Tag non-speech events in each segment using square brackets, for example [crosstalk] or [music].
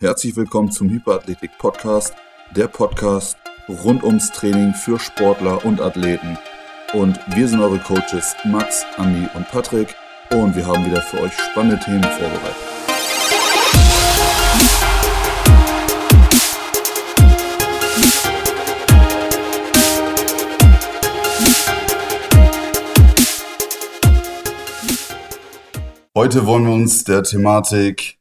Herzlich willkommen zum Hyperathletik Podcast, der Podcast rund ums Training für Sportler und Athleten. Und wir sind eure Coaches Max, Andi und Patrick und wir haben wieder für euch spannende Themen vorbereitet. Heute wollen wir uns der Thematik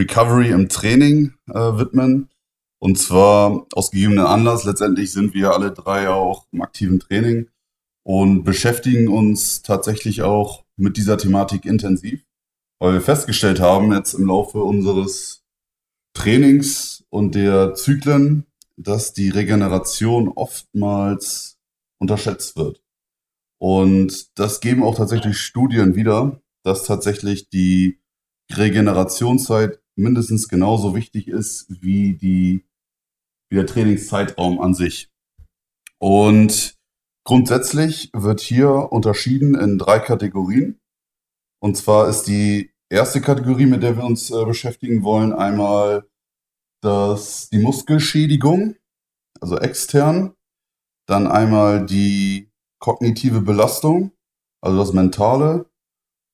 Recovery im Training äh, widmen. Und zwar aus gegebenem Anlass. Letztendlich sind wir alle drei auch im aktiven Training und beschäftigen uns tatsächlich auch mit dieser Thematik intensiv, weil wir festgestellt haben jetzt im Laufe unseres Trainings und der Zyklen, dass die Regeneration oftmals unterschätzt wird. Und das geben auch tatsächlich Studien wieder, dass tatsächlich die Regenerationszeit mindestens genauso wichtig ist wie die wie der Trainingszeitraum an sich. Und grundsätzlich wird hier unterschieden in drei Kategorien. Und zwar ist die erste Kategorie, mit der wir uns äh, beschäftigen wollen, einmal das, die Muskelschädigung, also extern. Dann einmal die kognitive Belastung, also das Mentale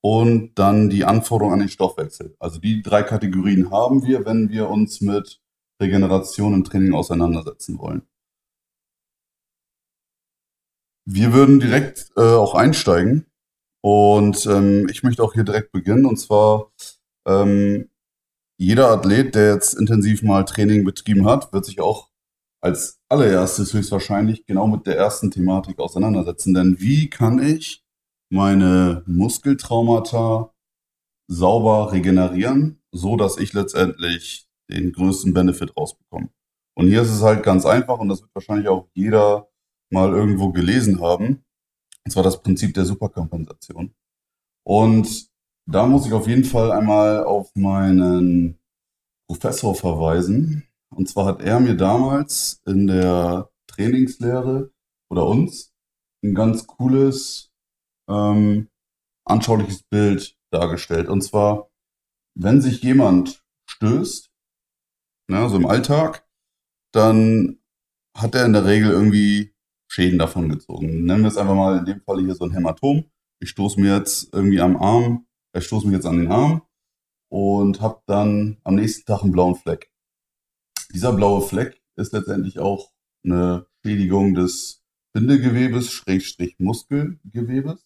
und dann die Anforderung an den Stoffwechsel. Also die drei Kategorien haben wir, wenn wir uns mit Regeneration im Training auseinandersetzen wollen. Wir würden direkt äh, auch einsteigen und ähm, ich möchte auch hier direkt beginnen und zwar ähm, jeder Athlet, der jetzt intensiv mal Training betrieben hat, wird sich auch als allererstes höchstwahrscheinlich genau mit der ersten Thematik auseinandersetzen. Denn wie kann ich meine Muskeltraumata sauber regenerieren, so dass ich letztendlich den größten Benefit rausbekomme. Und hier ist es halt ganz einfach und das wird wahrscheinlich auch jeder mal irgendwo gelesen haben. Und zwar das Prinzip der Superkompensation. Und da muss ich auf jeden Fall einmal auf meinen Professor verweisen. Und zwar hat er mir damals in der Trainingslehre oder uns ein ganz cooles ähm, anschauliches Bild dargestellt. Und zwar, wenn sich jemand stößt, ne, so im Alltag, dann hat er in der Regel irgendwie Schäden davon gezogen. Nennen wir es einfach mal in dem Fall hier so ein Hämatom. Ich stoße mir jetzt irgendwie am Arm, ich stoße mich jetzt an den Arm und habe dann am nächsten Tag einen blauen Fleck. Dieser blaue Fleck ist letztendlich auch eine Schädigung des Bindegewebes, Schrägstrich Muskelgewebes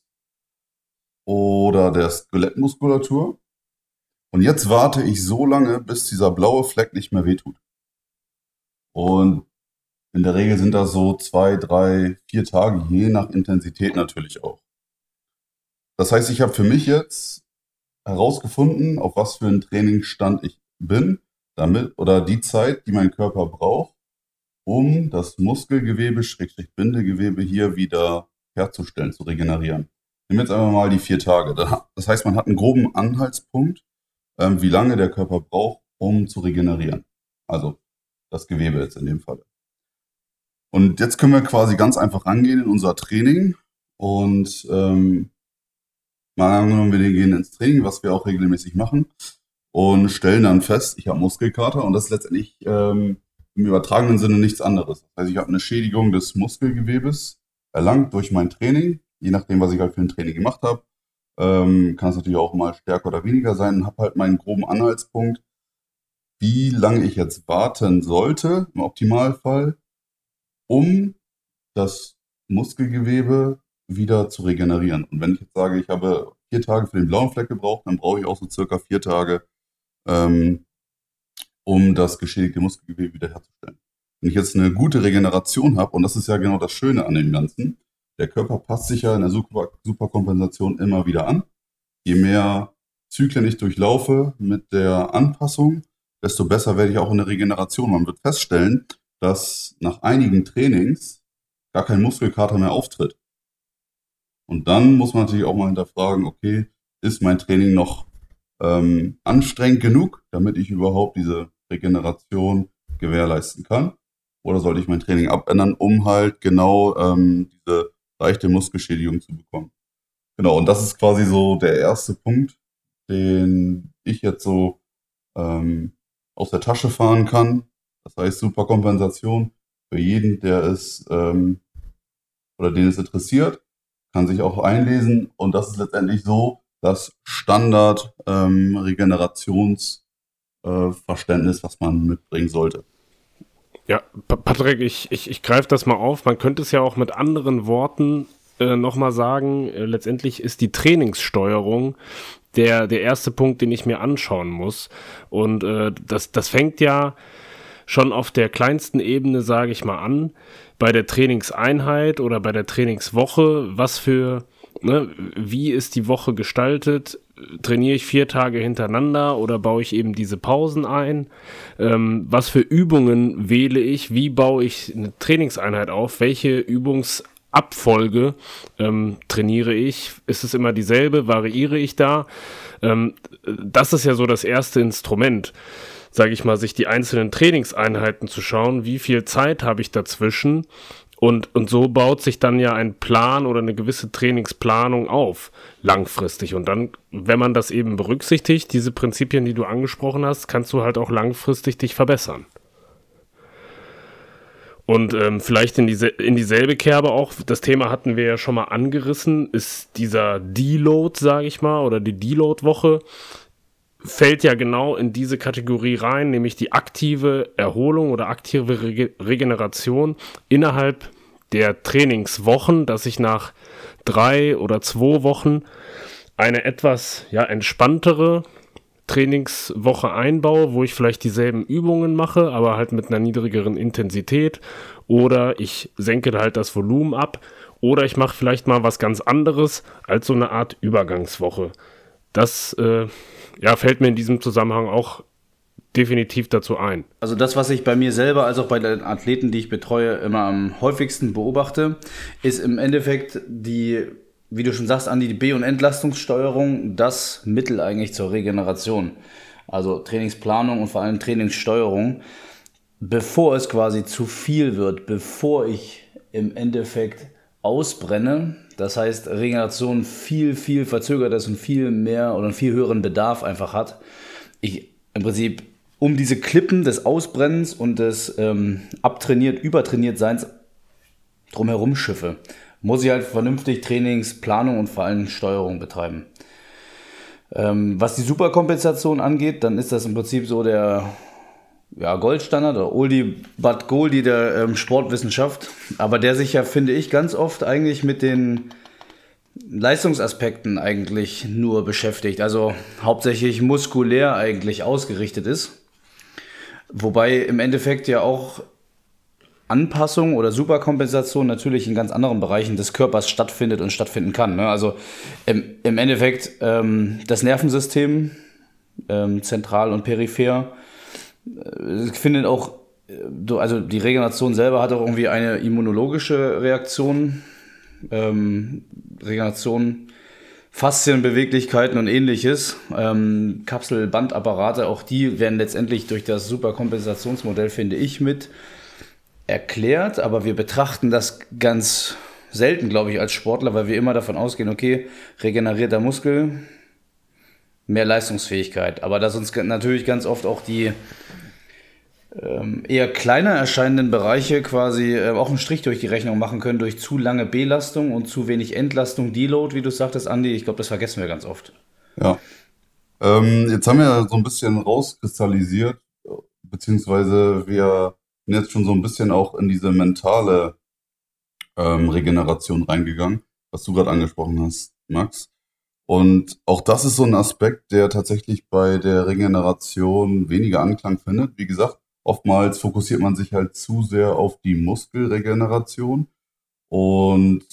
oder der Skelettmuskulatur. Und jetzt warte ich so lange, bis dieser blaue Fleck nicht mehr wehtut. Und in der Regel sind das so zwei, drei, vier Tage, je nach Intensität natürlich auch. Das heißt, ich habe für mich jetzt herausgefunden, auf was für einen Trainingsstand ich bin, damit oder die Zeit, die mein Körper braucht, um das Muskelgewebe, Schrägstrich Bindegewebe hier wieder herzustellen, zu regenerieren. Nehmen jetzt einfach mal die vier Tage. Das heißt, man hat einen groben Anhaltspunkt, ähm, wie lange der Körper braucht, um zu regenerieren. Also das Gewebe jetzt in dem Fall. Und jetzt können wir quasi ganz einfach rangehen in unser Training und ähm, mal angenommen, wir gehen ins Training, was wir auch regelmäßig machen und stellen dann fest, ich habe Muskelkater und das ist letztendlich ähm, im übertragenen Sinne nichts anderes. Das heißt, ich habe eine Schädigung des Muskelgewebes erlangt durch mein Training je nachdem, was ich halt für ein Training gemacht habe, ähm, kann es natürlich auch mal stärker oder weniger sein. Habe halt meinen groben Anhaltspunkt, wie lange ich jetzt warten sollte, im Optimalfall, um das Muskelgewebe wieder zu regenerieren. Und wenn ich jetzt sage, ich habe vier Tage für den blauen Fleck gebraucht, dann brauche ich auch so circa vier Tage, ähm, um das geschädigte Muskelgewebe wiederherzustellen. Wenn ich jetzt eine gute Regeneration habe, und das ist ja genau das Schöne an dem Ganzen, der Körper passt sich ja in der Super Superkompensation immer wieder an. Je mehr Zyklen ich durchlaufe mit der Anpassung, desto besser werde ich auch in der Regeneration. Man wird feststellen, dass nach einigen Trainings gar kein Muskelkater mehr auftritt. Und dann muss man natürlich auch mal hinterfragen, okay, ist mein Training noch ähm, anstrengend genug, damit ich überhaupt diese Regeneration gewährleisten kann? Oder sollte ich mein Training abändern, um halt genau ähm, diese leichte Muskelschädigung zu bekommen. Genau, und das ist quasi so der erste Punkt, den ich jetzt so ähm, aus der Tasche fahren kann. Das heißt, super Kompensation für jeden, der es ähm, oder den es interessiert, kann sich auch einlesen. Und das ist letztendlich so das Standard ähm, äh, was man mitbringen sollte. Ja, Patrick, ich, ich, ich greife das mal auf. Man könnte es ja auch mit anderen Worten äh, nochmal sagen. Äh, letztendlich ist die Trainingssteuerung der, der erste Punkt, den ich mir anschauen muss. Und äh, das, das fängt ja schon auf der kleinsten Ebene, sage ich mal, an, bei der Trainingseinheit oder bei der Trainingswoche, was für, ne, wie ist die Woche gestaltet? Trainiere ich vier Tage hintereinander oder baue ich eben diese Pausen ein? Ähm, was für Übungen wähle ich? Wie baue ich eine Trainingseinheit auf? Welche Übungs Abfolge ähm, trainiere ich? Ist es immer dieselbe? Variiere ich da? Ähm, das ist ja so das erste Instrument, sage ich mal, sich die einzelnen Trainingseinheiten zu schauen. Wie viel Zeit habe ich dazwischen? Und, und so baut sich dann ja ein Plan oder eine gewisse Trainingsplanung auf, langfristig. Und dann, wenn man das eben berücksichtigt, diese Prinzipien, die du angesprochen hast, kannst du halt auch langfristig dich verbessern. Und ähm, vielleicht in, diese, in dieselbe Kerbe auch, das Thema hatten wir ja schon mal angerissen, ist dieser Deload, sage ich mal, oder die Deload-Woche, fällt ja genau in diese Kategorie rein, nämlich die aktive Erholung oder aktive Rege Regeneration innerhalb der Trainingswochen, dass ich nach drei oder zwei Wochen eine etwas ja, entspanntere Trainingswoche einbaue, wo ich vielleicht dieselben Übungen mache, aber halt mit einer niedrigeren Intensität. Oder ich senke halt das Volumen ab. Oder ich mache vielleicht mal was ganz anderes als so eine Art Übergangswoche. Das äh, ja, fällt mir in diesem Zusammenhang auch definitiv dazu ein. Also das, was ich bei mir selber als auch bei den Athleten, die ich betreue, immer am häufigsten beobachte, ist im Endeffekt die wie du schon sagst, Andi, die B- und Entlastungssteuerung das Mittel eigentlich zur Regeneration. Also Trainingsplanung und vor allem Trainingssteuerung, bevor es quasi zu viel wird, bevor ich im Endeffekt ausbrenne. Das heißt, Regeneration viel, viel verzögert ist und viel mehr oder einen viel höheren Bedarf einfach hat. Ich im Prinzip um diese Klippen des Ausbrennens und des ähm, abtrainiert, übertrainiert Seins drumherum schiffe muss ich halt vernünftig Trainingsplanung und vor allem Steuerung betreiben. Ähm, was die Superkompensation angeht, dann ist das im Prinzip so der ja, Goldstandard oder Oldie but Goldie der ähm, Sportwissenschaft, aber der sich ja, finde ich, ganz oft eigentlich mit den Leistungsaspekten eigentlich nur beschäftigt, also hauptsächlich muskulär eigentlich ausgerichtet ist. Wobei im Endeffekt ja auch Anpassung oder Superkompensation natürlich in ganz anderen Bereichen des Körpers stattfindet und stattfinden kann. Ne? Also im, im Endeffekt ähm, das Nervensystem, ähm, zentral und peripher, äh, findet auch, äh, also die Regeneration selber hat auch irgendwie eine immunologische Reaktion, ähm, Regeneration, Faszienbeweglichkeiten und ähnliches, ähm, Kapselbandapparate, auch die werden letztendlich durch das Superkompensationsmodell, finde ich, mit erklärt, aber wir betrachten das ganz selten, glaube ich, als Sportler, weil wir immer davon ausgehen, okay, regenerierter Muskel, mehr Leistungsfähigkeit. Aber dass uns natürlich ganz oft auch die ähm, eher kleiner erscheinenden Bereiche quasi äh, auch einen Strich durch die Rechnung machen können durch zu lange Belastung und zu wenig Entlastung, Deload, wie du sagtest, Andi. Ich glaube, das vergessen wir ganz oft. Ja. Ähm, jetzt haben wir so ein bisschen rauskristallisiert, beziehungsweise wir bin jetzt schon so ein bisschen auch in diese mentale ähm, Regeneration reingegangen, was du gerade angesprochen hast, Max. Und auch das ist so ein Aspekt, der tatsächlich bei der Regeneration weniger Anklang findet. Wie gesagt, oftmals fokussiert man sich halt zu sehr auf die Muskelregeneration. Und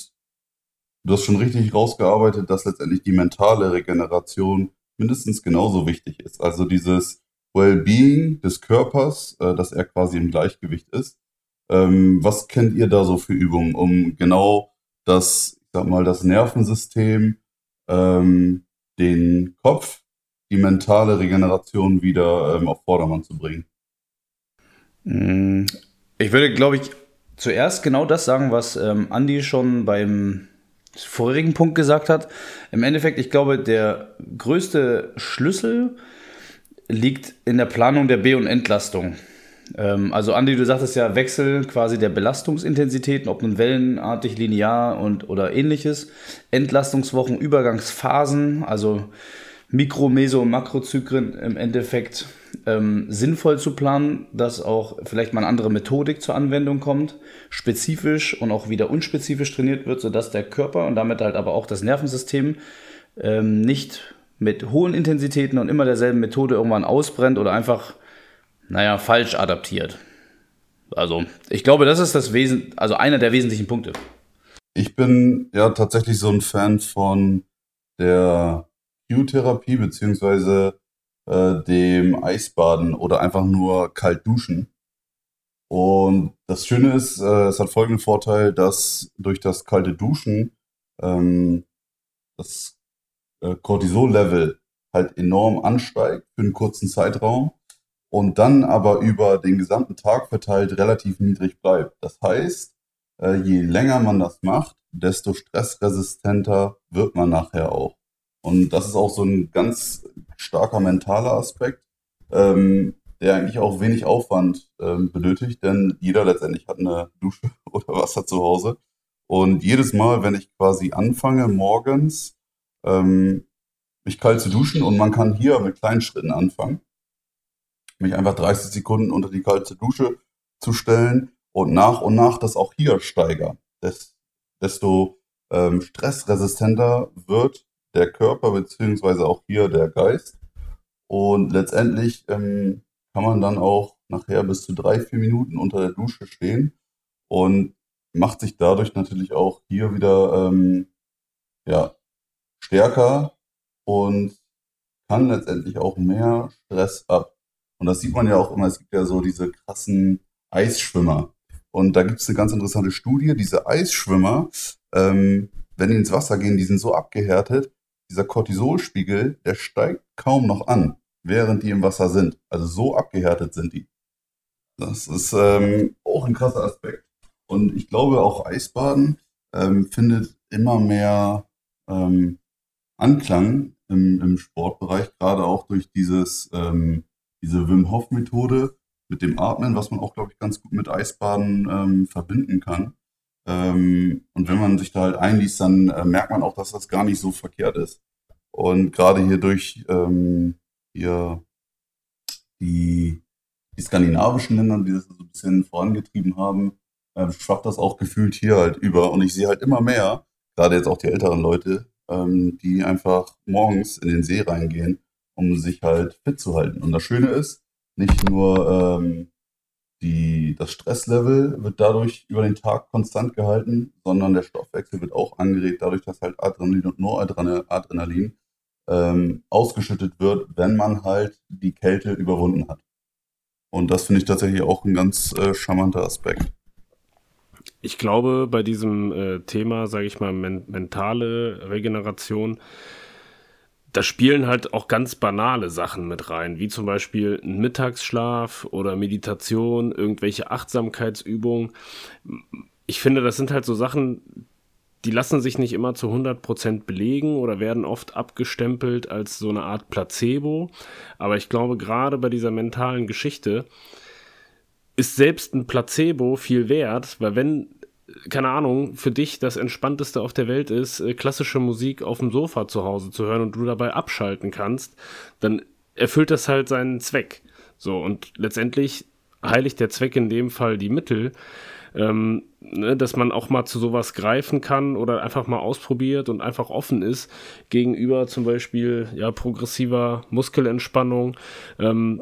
du hast schon richtig rausgearbeitet, dass letztendlich die mentale Regeneration mindestens genauso wichtig ist. Also dieses Wellbeing des Körpers, äh, dass er quasi im Gleichgewicht ist. Ähm, was kennt ihr da so für Übungen, um genau das, ich sag mal, das Nervensystem, ähm, den Kopf, die mentale Regeneration wieder ähm, auf Vordermann zu bringen? Mm, ich würde, glaube ich, zuerst genau das sagen, was ähm, Andi schon beim vorherigen Punkt gesagt hat. Im Endeffekt, ich glaube, der größte Schlüssel liegt in der Planung der B- und Entlastung. Ähm, also Andi, du sagtest ja Wechsel quasi der Belastungsintensitäten, ob nun wellenartig, linear und oder ähnliches. Entlastungswochen, Übergangsphasen, also Mikro-, Meso- und Makrozyklen im Endeffekt ähm, sinnvoll zu planen, dass auch vielleicht mal eine andere Methodik zur Anwendung kommt, spezifisch und auch wieder unspezifisch trainiert wird, sodass der Körper und damit halt aber auch das Nervensystem ähm, nicht mit hohen Intensitäten und immer derselben Methode irgendwann ausbrennt oder einfach, naja, falsch adaptiert. Also, ich glaube, das ist das Wesen, also einer der wesentlichen Punkte. Ich bin ja tatsächlich so ein Fan von der Q-Therapie beziehungsweise äh, dem Eisbaden oder einfach nur kalt duschen. Und das Schöne ist, äh, es hat folgenden Vorteil, dass durch das kalte Duschen ähm, das äh, Cortisol-Level halt enorm ansteigt für einen kurzen Zeitraum und dann aber über den gesamten Tag verteilt relativ niedrig bleibt. Das heißt, äh, je länger man das macht, desto stressresistenter wird man nachher auch. Und das ist auch so ein ganz starker mentaler Aspekt, ähm, der eigentlich auch wenig Aufwand ähm, benötigt, denn jeder letztendlich hat eine Dusche [laughs] oder Wasser zu Hause. Und jedes Mal, wenn ich quasi anfange, morgens ähm, mich kalt zu duschen und man kann hier mit kleinen Schritten anfangen, mich einfach 30 Sekunden unter die kalte Dusche zu stellen und nach und nach das auch hier steigern, desto ähm, stressresistenter wird der Körper beziehungsweise auch hier der Geist. Und letztendlich ähm, kann man dann auch nachher bis zu drei, vier Minuten unter der Dusche stehen und macht sich dadurch natürlich auch hier wieder ähm, ja, stärker und kann letztendlich auch mehr Stress ab. Und das sieht man ja auch immer, es gibt ja so diese krassen Eisschwimmer. Und da gibt es eine ganz interessante Studie, diese Eisschwimmer, ähm, wenn die ins Wasser gehen, die sind so abgehärtet, dieser Cortisolspiegel, der steigt kaum noch an, während die im Wasser sind. Also so abgehärtet sind die. Das ist ähm, auch ein krasser Aspekt. Und ich glaube, auch Eisbaden ähm, findet immer mehr ähm, Anklang im, im Sportbereich, gerade auch durch dieses, ähm, diese Wim Hof Methode mit dem Atmen, was man auch, glaube ich, ganz gut mit Eisbaden ähm, verbinden kann. Ähm, und wenn man sich da halt einliest, dann äh, merkt man auch, dass das gar nicht so verkehrt ist. Und gerade hier durch ähm, hier die, die skandinavischen Länder, die das so ein bisschen vorangetrieben haben, äh, schwappt das auch gefühlt hier halt über. Und ich sehe halt immer mehr, gerade jetzt auch die älteren Leute, ähm, die einfach morgens in den See reingehen, um sich halt fit zu halten. Und das Schöne ist, nicht nur ähm, die, das Stresslevel wird dadurch über den Tag konstant gehalten, sondern der Stoffwechsel wird auch angeregt, dadurch, dass halt Adrenalin und Noradrenalin ähm, ausgeschüttet wird, wenn man halt die Kälte überwunden hat. Und das finde ich tatsächlich auch ein ganz äh, charmanter Aspekt. Ich glaube, bei diesem äh, Thema, sage ich mal, men mentale Regeneration, da spielen halt auch ganz banale Sachen mit rein, wie zum Beispiel ein Mittagsschlaf oder Meditation, irgendwelche Achtsamkeitsübungen. Ich finde, das sind halt so Sachen, die lassen sich nicht immer zu 100% belegen oder werden oft abgestempelt als so eine Art Placebo. Aber ich glaube, gerade bei dieser mentalen Geschichte ist selbst ein Placebo viel wert, weil wenn keine Ahnung, für dich das Entspannteste auf der Welt ist, äh, klassische Musik auf dem Sofa zu Hause zu hören und du dabei abschalten kannst, dann erfüllt das halt seinen Zweck. So, und letztendlich heiligt der Zweck in dem Fall die Mittel, ähm, ne, dass man auch mal zu sowas greifen kann oder einfach mal ausprobiert und einfach offen ist gegenüber zum Beispiel ja, progressiver Muskelentspannung. Ähm,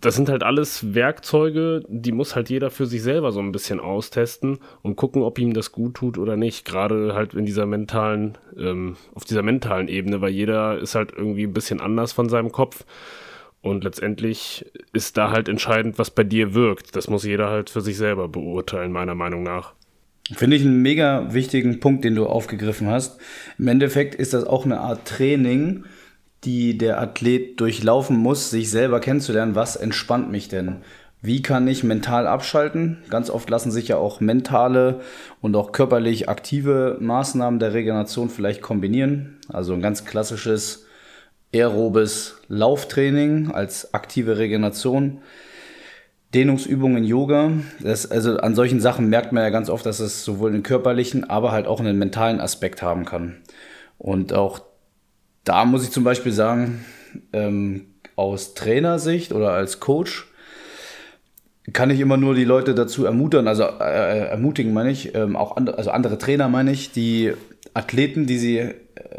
das sind halt alles Werkzeuge, die muss halt jeder für sich selber so ein bisschen austesten und gucken, ob ihm das gut tut oder nicht. Gerade halt in dieser mentalen, ähm, auf dieser mentalen Ebene, weil jeder ist halt irgendwie ein bisschen anders von seinem Kopf. Und letztendlich ist da halt entscheidend, was bei dir wirkt. Das muss jeder halt für sich selber beurteilen, meiner Meinung nach. Finde ich einen mega wichtigen Punkt, den du aufgegriffen hast. Im Endeffekt ist das auch eine Art Training, die der Athlet durchlaufen muss, sich selber kennenzulernen, was entspannt mich denn? Wie kann ich mental abschalten? Ganz oft lassen sich ja auch mentale und auch körperlich aktive Maßnahmen der Regeneration vielleicht kombinieren. Also ein ganz klassisches aerobes Lauftraining als aktive Regeneration, Dehnungsübungen Yoga. Das, also an solchen Sachen merkt man ja ganz oft, dass es sowohl einen körperlichen, aber halt auch einen mentalen Aspekt haben kann. Und auch da muss ich zum Beispiel sagen, ähm, aus Trainersicht oder als Coach kann ich immer nur die Leute dazu ermutigen, also äh, ermutigen meine ich, ähm, auch andere, also andere Trainer meine ich, die Athleten, die sie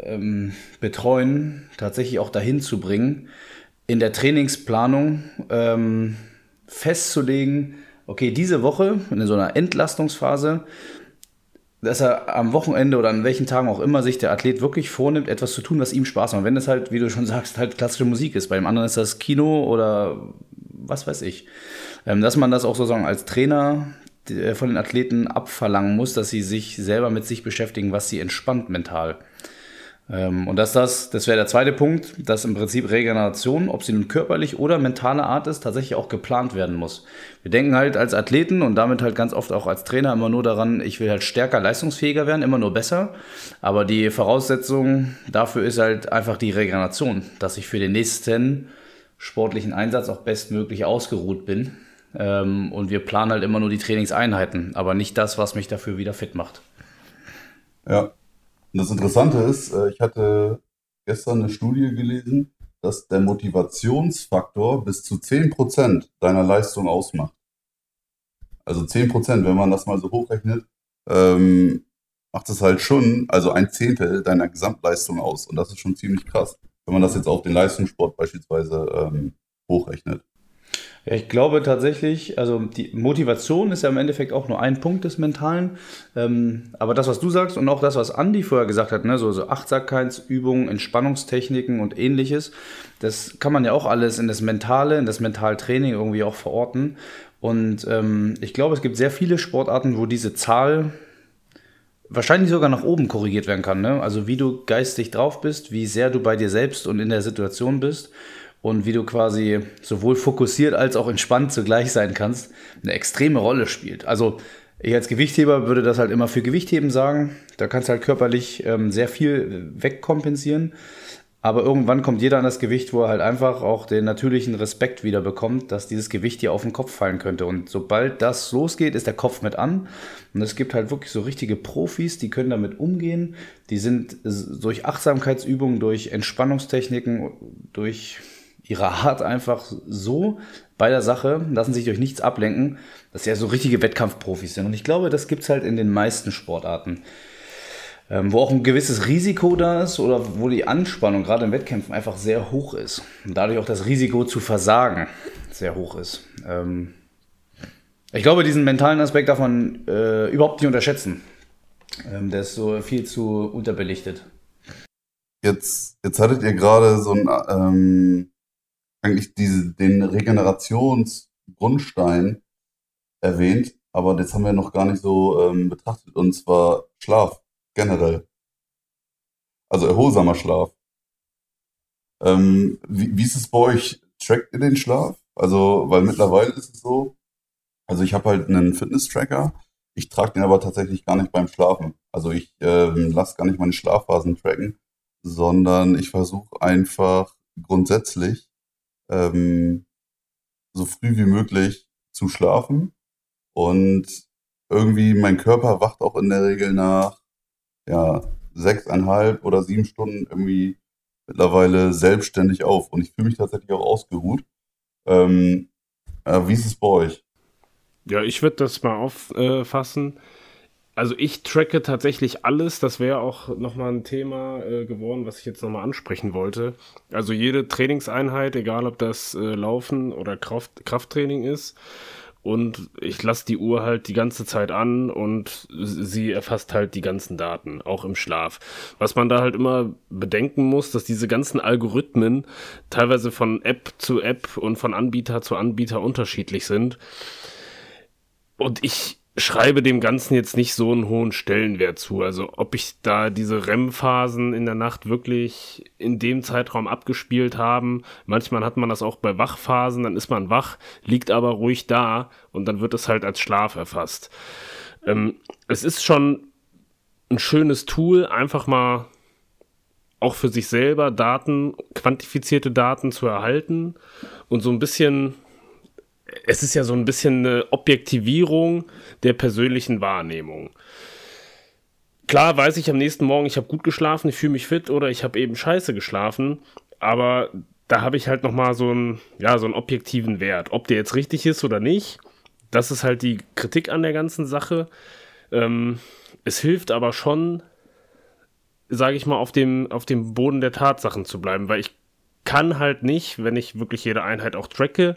ähm, betreuen, tatsächlich auch dahin zu bringen, in der Trainingsplanung ähm, festzulegen, okay, diese Woche in so einer Entlastungsphase, dass er am Wochenende oder an welchen Tagen auch immer sich der Athlet wirklich vornimmt, etwas zu tun, was ihm Spaß macht. Wenn es halt, wie du schon [laughs] sagst, halt klassische Musik ist. Bei dem anderen ist das Kino oder was weiß ich. Ähm, dass man das auch sozusagen als Trainer äh, von den Athleten abverlangen muss, dass sie sich selber mit sich beschäftigen, was sie entspannt mental. Ähm, und dass das, das wäre der zweite Punkt, dass im Prinzip Regeneration, ob sie nun körperlich oder mentale Art ist, tatsächlich auch geplant werden muss. Wir denken halt als Athleten und damit halt ganz oft auch als Trainer immer nur daran, ich will halt stärker, leistungsfähiger werden, immer nur besser. Aber die Voraussetzung dafür ist halt einfach die Regeneration, dass ich für den nächsten sportlichen Einsatz auch bestmöglich ausgeruht bin. Ähm, und wir planen halt immer nur die Trainingseinheiten, aber nicht das, was mich dafür wieder fit macht. Ja, und das Interessante ist, äh, ich hatte gestern eine Studie gelesen, dass der Motivationsfaktor bis zu 10% deiner Leistung ausmacht. Also 10%, wenn man das mal so hochrechnet, ähm, macht es halt schon, also ein Zehntel deiner Gesamtleistung aus. Und das ist schon ziemlich krass, wenn man das jetzt auf den Leistungssport beispielsweise ähm, hochrechnet. Ja, ich glaube tatsächlich, also die Motivation ist ja im Endeffekt auch nur ein Punkt des Mentalen. Ähm, aber das, was du sagst und auch das, was Andi vorher gesagt hat, ne, so, so Achtsamkeitsübungen, Entspannungstechniken und ähnliches, das kann man ja auch alles in das Mentale, in das Mentaltraining irgendwie auch verorten. Und ähm, ich glaube, es gibt sehr viele Sportarten, wo diese Zahl wahrscheinlich sogar nach oben korrigiert werden kann. Ne? Also wie du geistig drauf bist, wie sehr du bei dir selbst und in der Situation bist und wie du quasi sowohl fokussiert als auch entspannt zugleich sein kannst, eine extreme Rolle spielt. Also ich als Gewichtheber würde das halt immer für Gewichtheben sagen. Da kannst du halt körperlich ähm, sehr viel wegkompensieren. Aber irgendwann kommt jeder an das Gewicht, wo er halt einfach auch den natürlichen Respekt wieder bekommt, dass dieses Gewicht hier auf den Kopf fallen könnte. Und sobald das losgeht, ist der Kopf mit an. Und es gibt halt wirklich so richtige Profis, die können damit umgehen. Die sind durch Achtsamkeitsübungen, durch Entspannungstechniken, durch ihre Art einfach so bei der Sache, lassen sich durch nichts ablenken, dass sie ja so richtige Wettkampfprofis sind. Und ich glaube, das gibt es halt in den meisten Sportarten. Ähm, wo auch ein gewisses Risiko da ist oder wo die Anspannung gerade in Wettkämpfen einfach sehr hoch ist. Und dadurch auch das Risiko zu versagen sehr hoch ist. Ähm, ich glaube, diesen mentalen Aspekt darf man äh, überhaupt nicht unterschätzen. Ähm, der ist so viel zu unterbelichtet. Jetzt, jetzt hattet ihr gerade so ein ähm, eigentlich diese, den Regenerationsgrundstein erwähnt, aber das haben wir noch gar nicht so ähm, betrachtet, und zwar Schlaf generell. Also erholsamer Schlaf. Ähm, wie, wie ist es bei euch? Trackt ihr den Schlaf? Also, weil mittlerweile ist es so, also ich habe halt einen Fitness-Tracker, ich trage den aber tatsächlich gar nicht beim Schlafen. Also ich ähm, lasse gar nicht meine Schlafphasen tracken, sondern ich versuche einfach grundsätzlich ähm, so früh wie möglich zu schlafen. Und irgendwie mein Körper wacht auch in der Regel nach ja, sechseinhalb oder sieben Stunden irgendwie mittlerweile selbstständig auf. Und ich fühle mich tatsächlich auch ausgeruht. Ähm, äh, wie ist es bei euch? Ja, ich würde das mal auffassen. Äh, also ich tracke tatsächlich alles. Das wäre auch nochmal ein Thema äh, geworden, was ich jetzt nochmal ansprechen wollte. Also jede Trainingseinheit, egal ob das äh, Laufen oder Kraft, Krafttraining ist. Und ich lasse die Uhr halt die ganze Zeit an und sie erfasst halt die ganzen Daten, auch im Schlaf. Was man da halt immer bedenken muss, dass diese ganzen Algorithmen teilweise von App zu App und von Anbieter zu Anbieter unterschiedlich sind. Und ich schreibe dem Ganzen jetzt nicht so einen hohen Stellenwert zu. Also ob ich da diese REM-Phasen in der Nacht wirklich in dem Zeitraum abgespielt haben. Manchmal hat man das auch bei Wachphasen, dann ist man wach, liegt aber ruhig da und dann wird es halt als Schlaf erfasst. Ähm, es ist schon ein schönes Tool, einfach mal auch für sich selber Daten, quantifizierte Daten zu erhalten und so ein bisschen, es ist ja so ein bisschen eine Objektivierung der persönlichen Wahrnehmung. Klar weiß ich am nächsten Morgen, ich habe gut geschlafen, ich fühle mich fit oder ich habe eben scheiße geschlafen, aber da habe ich halt nochmal so einen, ja, so einen objektiven Wert. Ob der jetzt richtig ist oder nicht, das ist halt die Kritik an der ganzen Sache. Ähm, es hilft aber schon, sage ich mal, auf dem, auf dem Boden der Tatsachen zu bleiben, weil ich kann halt nicht, wenn ich wirklich jede Einheit auch tracke,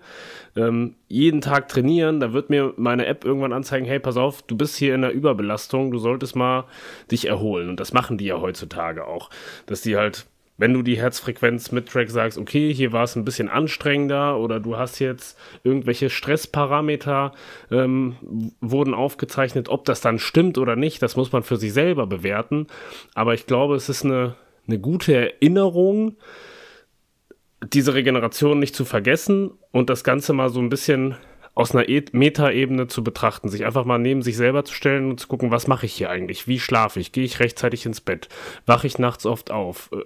ähm, jeden Tag trainieren, da wird mir meine App irgendwann anzeigen, hey, pass auf, du bist hier in der Überbelastung, du solltest mal dich erholen. Und das machen die ja heutzutage auch, dass die halt wenn du die Herzfrequenz mit Track sagst, okay, hier war es ein bisschen anstrengender oder du hast jetzt irgendwelche Stressparameter ähm, wurden aufgezeichnet, ob das dann stimmt oder nicht, das muss man für sich selber bewerten. Aber ich glaube, es ist eine, eine gute Erinnerung, diese Regeneration nicht zu vergessen und das Ganze mal so ein bisschen aus einer e Metaebene zu betrachten, sich einfach mal neben sich selber zu stellen und zu gucken, was mache ich hier eigentlich? Wie schlafe ich? Gehe ich rechtzeitig ins Bett? Wache ich nachts oft auf? Äh,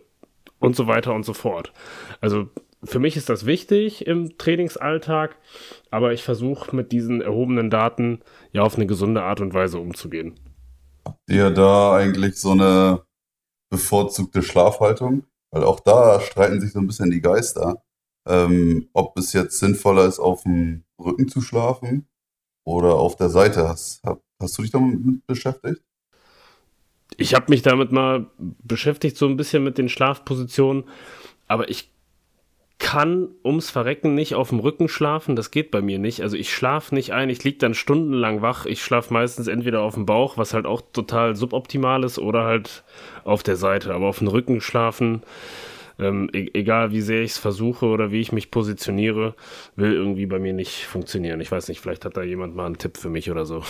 und so weiter und so fort. Also für mich ist das wichtig im Trainingsalltag, aber ich versuche mit diesen erhobenen Daten ja auf eine gesunde Art und Weise umzugehen. Habt ihr da eigentlich so eine bevorzugte Schlafhaltung? Weil auch da streiten sich so ein bisschen die Geister. Ähm, ob es jetzt sinnvoller ist, auf dem Rücken zu schlafen oder auf der Seite. Hast, hast du dich damit beschäftigt? Ich habe mich damit mal beschäftigt, so ein bisschen mit den Schlafpositionen, aber ich kann ums Verrecken nicht auf dem Rücken schlafen, das geht bei mir nicht. Also ich schlafe nicht ein, ich liege dann stundenlang wach. Ich schlafe meistens entweder auf dem Bauch, was halt auch total suboptimal ist, oder halt auf der Seite. Aber auf dem Rücken schlafen, ähm, e egal wie sehr ich es versuche oder wie ich mich positioniere, will irgendwie bei mir nicht funktionieren. Ich weiß nicht, vielleicht hat da jemand mal einen Tipp für mich oder so.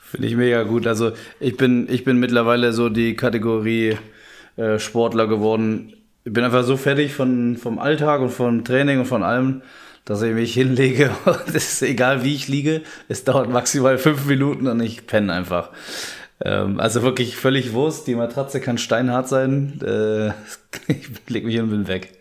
Finde ich mega gut. Also ich bin, ich bin mittlerweile so die Kategorie äh, Sportler geworden. Ich bin einfach so fertig von, vom Alltag und vom Training und von allem, dass ich mich hinlege. [laughs] es ist egal, wie ich liege. Es dauert maximal fünf Minuten und ich penne einfach. Ähm, also wirklich völlig Wurst. Die Matratze kann steinhart sein. Äh, [laughs] ich lege mich hin und bin weg.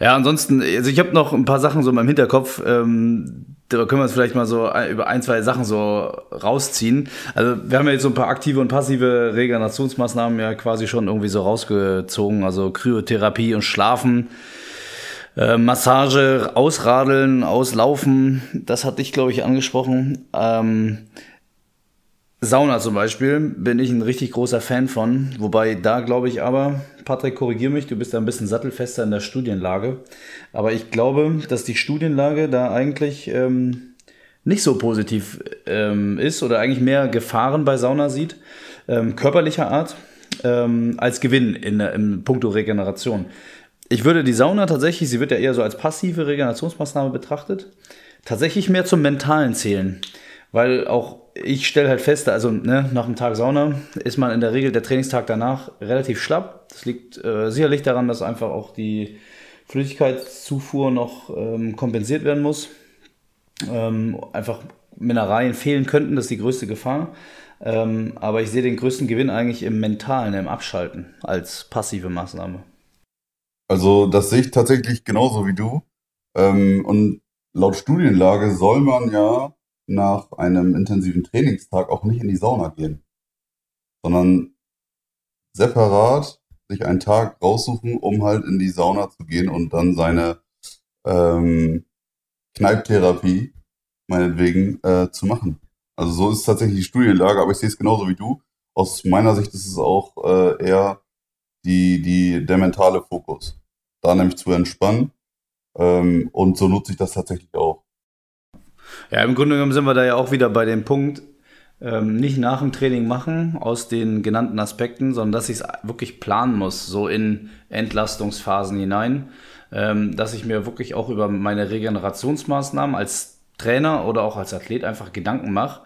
Ja, ansonsten, also ich habe noch ein paar Sachen so in meinem Hinterkopf. Ähm, da können wir uns vielleicht mal so über ein, zwei Sachen so rausziehen. Also wir haben ja jetzt so ein paar aktive und passive Regenerationsmaßnahmen ja quasi schon irgendwie so rausgezogen. Also Kryotherapie und Schlafen. Äh, Massage, Ausradeln, Auslaufen, das hatte ich, glaube ich, angesprochen. Ähm, Sauna zum Beispiel bin ich ein richtig großer Fan von. Wobei da glaube ich aber, Patrick, korrigier mich, du bist da ein bisschen sattelfester in der Studienlage. Aber ich glaube, dass die Studienlage da eigentlich ähm, nicht so positiv ähm, ist oder eigentlich mehr Gefahren bei Sauna sieht, ähm, körperlicher Art, ähm, als Gewinn in, im Punkto Regeneration. Ich würde die Sauna tatsächlich, sie wird ja eher so als passive Regenerationsmaßnahme betrachtet, tatsächlich mehr zum Mentalen zählen. Weil auch ich stelle halt fest, also ne, nach einem Tag Sauna ist man in der Regel der Trainingstag danach relativ schlapp. Das liegt äh, sicherlich daran, dass einfach auch die Flüssigkeitszufuhr noch ähm, kompensiert werden muss. Ähm, einfach Mineralien fehlen könnten, das ist die größte Gefahr. Ähm, aber ich sehe den größten Gewinn eigentlich im Mentalen, im Abschalten als passive Maßnahme. Also das sehe ich tatsächlich genauso wie du. Ähm, und laut Studienlage soll man ja nach einem intensiven Trainingstag auch nicht in die Sauna gehen, sondern separat sich einen Tag raussuchen, um halt in die Sauna zu gehen und dann seine ähm, Kneiptherapie meinetwegen äh, zu machen. Also so ist tatsächlich die Studienlage, aber ich sehe es genauso wie du. Aus meiner Sicht ist es auch äh, eher die, die, der mentale Fokus. Da nämlich zu entspannen. Ähm, und so nutze ich das tatsächlich auch. Ja, im Grunde genommen sind wir da ja auch wieder bei dem Punkt, ähm, nicht nach dem Training machen aus den genannten Aspekten, sondern dass ich es wirklich planen muss, so in Entlastungsphasen hinein, ähm, dass ich mir wirklich auch über meine Regenerationsmaßnahmen als Trainer oder auch als Athlet einfach Gedanken mache,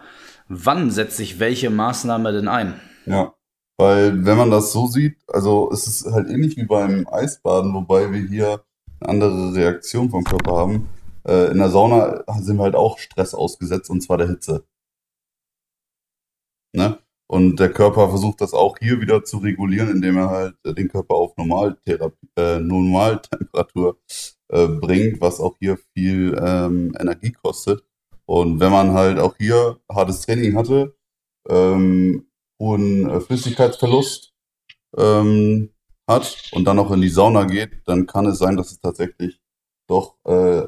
wann setze ich welche Maßnahme denn ein? Ja, weil wenn man das so sieht, also es ist halt ähnlich wie beim Eisbaden, wobei wir hier eine andere Reaktion vom Körper haben äh, in der Sauna sind wir halt auch Stress ausgesetzt und zwar der Hitze. Ne? Und der Körper versucht das auch hier wieder zu regulieren, indem er halt den Körper auf Normaltherapie, äh, Normaltemperatur äh, bringt, was auch hier viel ähm, Energie kostet. Und wenn man halt auch hier hartes Training hatte, ähm, hohen äh, Flüssigkeitsverlust ähm, hat und dann noch in die Sauna geht, dann kann es sein, dass es tatsächlich doch äh,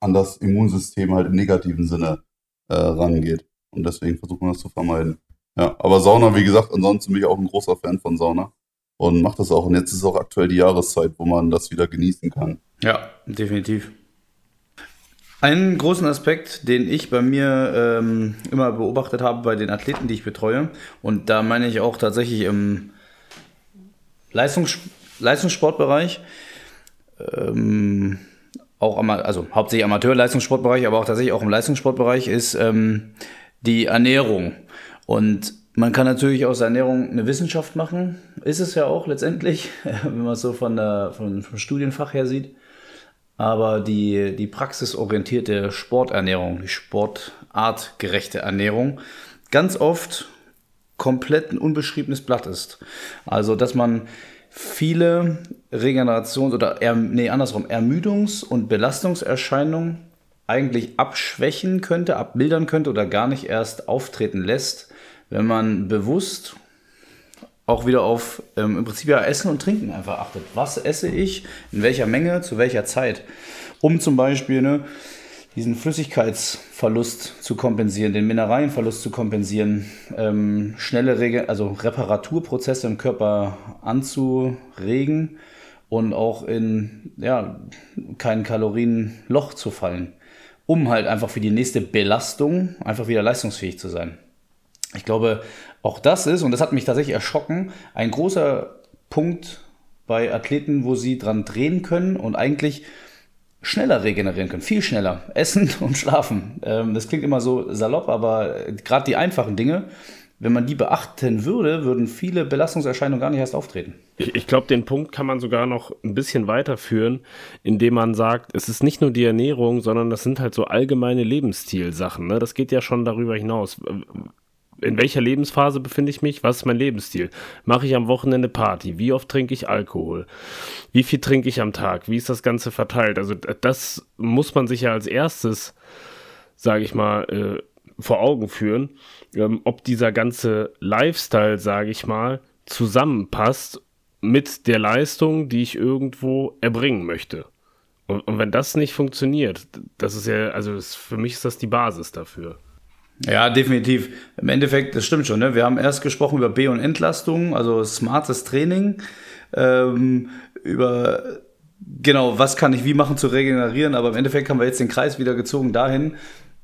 an das Immunsystem halt im negativen Sinne äh, rangeht. Und deswegen versucht man das zu vermeiden. Ja, aber Sauna, wie gesagt, ansonsten bin ich auch ein großer Fan von Sauna und mache das auch. Und jetzt ist auch aktuell die Jahreszeit, wo man das wieder genießen kann. Ja, definitiv. Einen großen Aspekt, den ich bei mir ähm, immer beobachtet habe bei den Athleten, die ich betreue, und da meine ich auch tatsächlich im Leistungs Leistungssportbereich, ähm, auch also hauptsächlich Amateur-Leistungssportbereich, aber auch tatsächlich auch im Leistungssportbereich, ist ähm, die Ernährung. Und man kann natürlich aus Ernährung eine Wissenschaft machen, ist es ja auch letztendlich, [laughs] wenn man es so von der, von, vom Studienfach her sieht. Aber die, die praxisorientierte Sporternährung, die sportartgerechte Ernährung, ganz oft komplett ein unbeschriebenes Blatt ist. Also, dass man viele Regenerations- oder, er, nee, andersrum, Ermüdungs- und Belastungserscheinungen eigentlich abschwächen könnte, abmildern könnte oder gar nicht erst auftreten lässt, wenn man bewusst auch wieder auf ähm, im Prinzip ja Essen und Trinken einfach achtet. Was esse ich, in welcher Menge, zu welcher Zeit, um zum Beispiel ne, diesen Flüssigkeitsverlust zu kompensieren, den Mineralienverlust zu kompensieren, ähm, schnelle Rege also Reparaturprozesse im Körper anzuregen und auch in ja, kein Kalorienloch zu fallen, um halt einfach für die nächste Belastung einfach wieder leistungsfähig zu sein. Ich glaube, auch das ist, und das hat mich tatsächlich erschrocken, ein großer Punkt bei Athleten, wo sie dran drehen können und eigentlich schneller regenerieren können, viel schneller. [laughs] Essen und schlafen. Ähm, das klingt immer so salopp, aber gerade die einfachen Dinge, wenn man die beachten würde, würden viele Belastungserscheinungen gar nicht erst auftreten. Ich, ich glaube, den Punkt kann man sogar noch ein bisschen weiterführen, indem man sagt, es ist nicht nur die Ernährung, sondern das sind halt so allgemeine Lebensstilsachen. Ne? Das geht ja schon darüber hinaus in welcher Lebensphase befinde ich mich? Was ist mein Lebensstil? Mache ich am Wochenende Party? Wie oft trinke ich Alkohol? Wie viel trinke ich am Tag? Wie ist das Ganze verteilt? Also das muss man sich ja als erstes, sage ich mal, äh, vor Augen führen, ähm, ob dieser ganze Lifestyle, sage ich mal, zusammenpasst mit der Leistung, die ich irgendwo erbringen möchte. Und, und wenn das nicht funktioniert, das ist ja, also das, für mich ist das die Basis dafür. Ja, definitiv. Im Endeffekt, das stimmt schon. Ne? Wir haben erst gesprochen über B- und Entlastung, also smartes Training, ähm, über genau, was kann ich wie machen zu regenerieren, aber im Endeffekt haben wir jetzt den Kreis wieder gezogen dahin,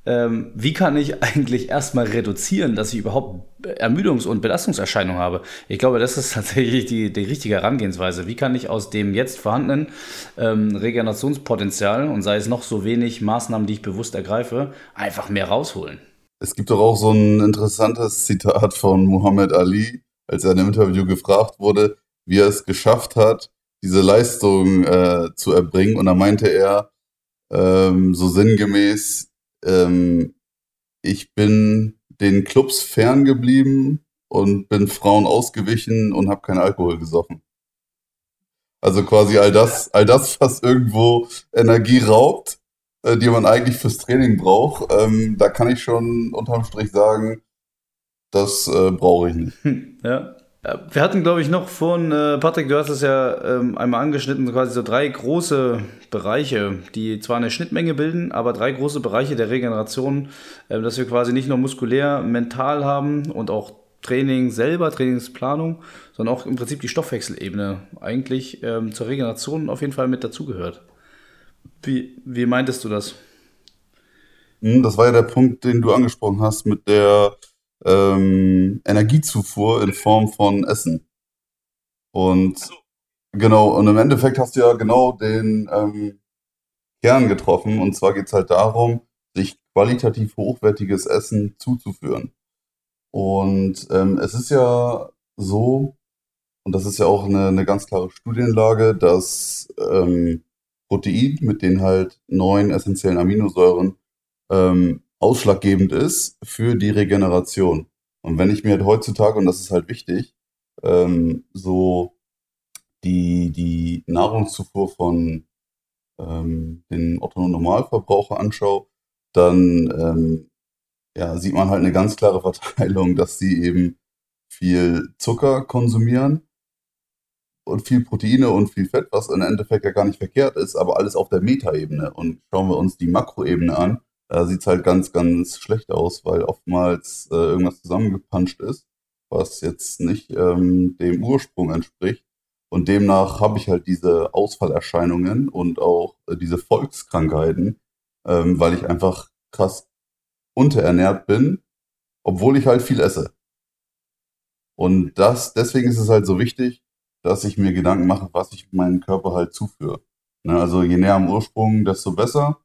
ähm, wie kann ich eigentlich erstmal reduzieren, dass ich überhaupt Ermüdungs- und Belastungserscheinungen habe? Ich glaube, das ist tatsächlich die, die richtige Herangehensweise. Wie kann ich aus dem jetzt vorhandenen ähm, Regenerationspotenzial und sei es noch so wenig Maßnahmen, die ich bewusst ergreife, einfach mehr rausholen? Es gibt doch auch so ein interessantes Zitat von Muhammad Ali, als er in einem Interview gefragt wurde, wie er es geschafft hat, diese Leistung äh, zu erbringen. Und da meinte er ähm, so sinngemäß, ähm, ich bin den Clubs ferngeblieben und bin Frauen ausgewichen und habe keinen Alkohol gesoffen. Also quasi all das, all das, was irgendwo Energie raubt, die man eigentlich fürs Training braucht, ähm, da kann ich schon unterm Strich sagen, das äh, brauche ich nicht. Hm, ja. Wir hatten, glaube ich, noch vorhin, äh, Patrick, du hast es ja ähm, einmal angeschnitten, quasi so drei große Bereiche, die zwar eine Schnittmenge bilden, aber drei große Bereiche der Regeneration, äh, dass wir quasi nicht nur muskulär, mental haben und auch Training selber, Trainingsplanung, sondern auch im Prinzip die Stoffwechselebene eigentlich ähm, zur Regeneration auf jeden Fall mit dazugehört. Wie, wie meintest du das? Hm, das war ja der Punkt, den du angesprochen hast mit der ähm, Energiezufuhr in Form von Essen. Und so. genau, und im Endeffekt hast du ja genau den ähm, Kern getroffen. Und zwar geht es halt darum, sich qualitativ hochwertiges Essen zuzuführen. Und ähm, es ist ja so, und das ist ja auch eine, eine ganz klare Studienlage, dass ähm, Protein mit den halt neun essentiellen Aminosäuren ähm, ausschlaggebend ist für die Regeneration. Und wenn ich mir halt heutzutage, und das ist halt wichtig, ähm, so die, die Nahrungszufuhr von ähm, den Otto-Normalverbraucher anschaue, dann ähm, ja, sieht man halt eine ganz klare Verteilung, dass sie eben viel Zucker konsumieren und viel Proteine und viel Fett, was im Endeffekt ja gar nicht verkehrt ist, aber alles auf der Metaebene. Und schauen wir uns die Makroebene an, da sieht es halt ganz, ganz schlecht aus, weil oftmals äh, irgendwas zusammengepanscht ist, was jetzt nicht ähm, dem Ursprung entspricht. Und demnach habe ich halt diese Ausfallerscheinungen und auch äh, diese Volkskrankheiten, ähm, weil ich einfach krass unterernährt bin, obwohl ich halt viel esse. Und das, deswegen ist es halt so wichtig, dass ich mir Gedanken mache, was ich meinem Körper halt zuführe. Ne, also je näher am Ursprung, desto besser.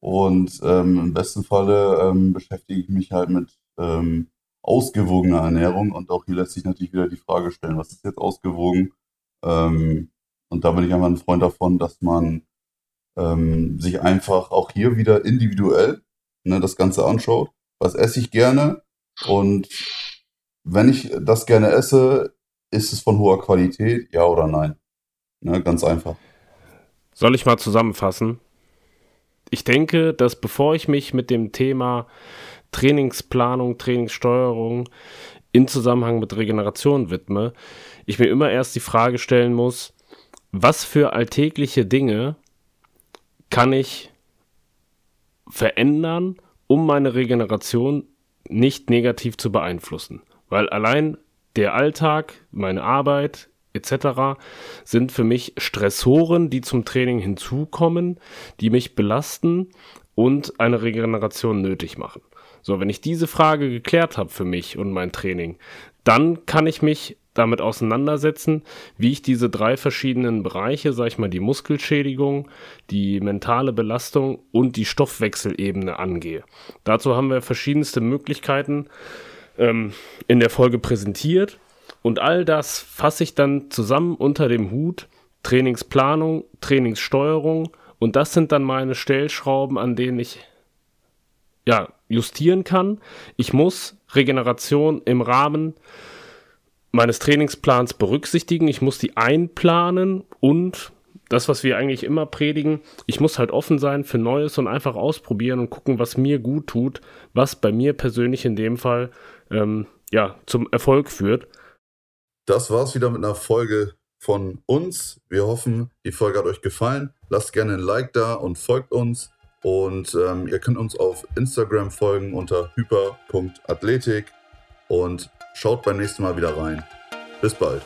Und ähm, im besten Falle ähm, beschäftige ich mich halt mit ähm, ausgewogener Ernährung. Und auch hier lässt sich natürlich wieder die Frage stellen, was ist jetzt ausgewogen? Ähm, und da bin ich einfach ein Freund davon, dass man ähm, sich einfach auch hier wieder individuell ne, das Ganze anschaut. Was esse ich gerne? Und wenn ich das gerne esse, ist es von hoher Qualität, ja oder nein? Ne, ganz einfach. Soll ich mal zusammenfassen? Ich denke, dass bevor ich mich mit dem Thema Trainingsplanung, Trainingssteuerung in Zusammenhang mit Regeneration widme, ich mir immer erst die Frage stellen muss, was für alltägliche Dinge kann ich verändern, um meine Regeneration nicht negativ zu beeinflussen? Weil allein der Alltag, meine Arbeit etc. sind für mich Stressoren, die zum Training hinzukommen, die mich belasten und eine Regeneration nötig machen. So, wenn ich diese Frage geklärt habe für mich und mein Training, dann kann ich mich damit auseinandersetzen, wie ich diese drei verschiedenen Bereiche, sag ich mal, die Muskelschädigung, die mentale Belastung und die Stoffwechselebene angehe. Dazu haben wir verschiedenste Möglichkeiten ähm, in der Folge präsentiert. Und all das fasse ich dann zusammen unter dem Hut Trainingsplanung, Trainingssteuerung. Und das sind dann meine Stellschrauben, an denen ich ja, justieren kann. Ich muss Regeneration im Rahmen meines Trainingsplans berücksichtigen. Ich muss die einplanen und das, was wir eigentlich immer predigen, ich muss halt offen sein für Neues und einfach ausprobieren und gucken, was mir gut tut, was bei mir persönlich in dem Fall ähm, ja, zum Erfolg führt. Das war's wieder mit einer Folge von uns. Wir hoffen, die Folge hat euch gefallen. Lasst gerne ein Like da und folgt uns. Und ähm, ihr könnt uns auf Instagram folgen unter hyper.athletik und schaut beim nächsten Mal wieder rein. Bis bald.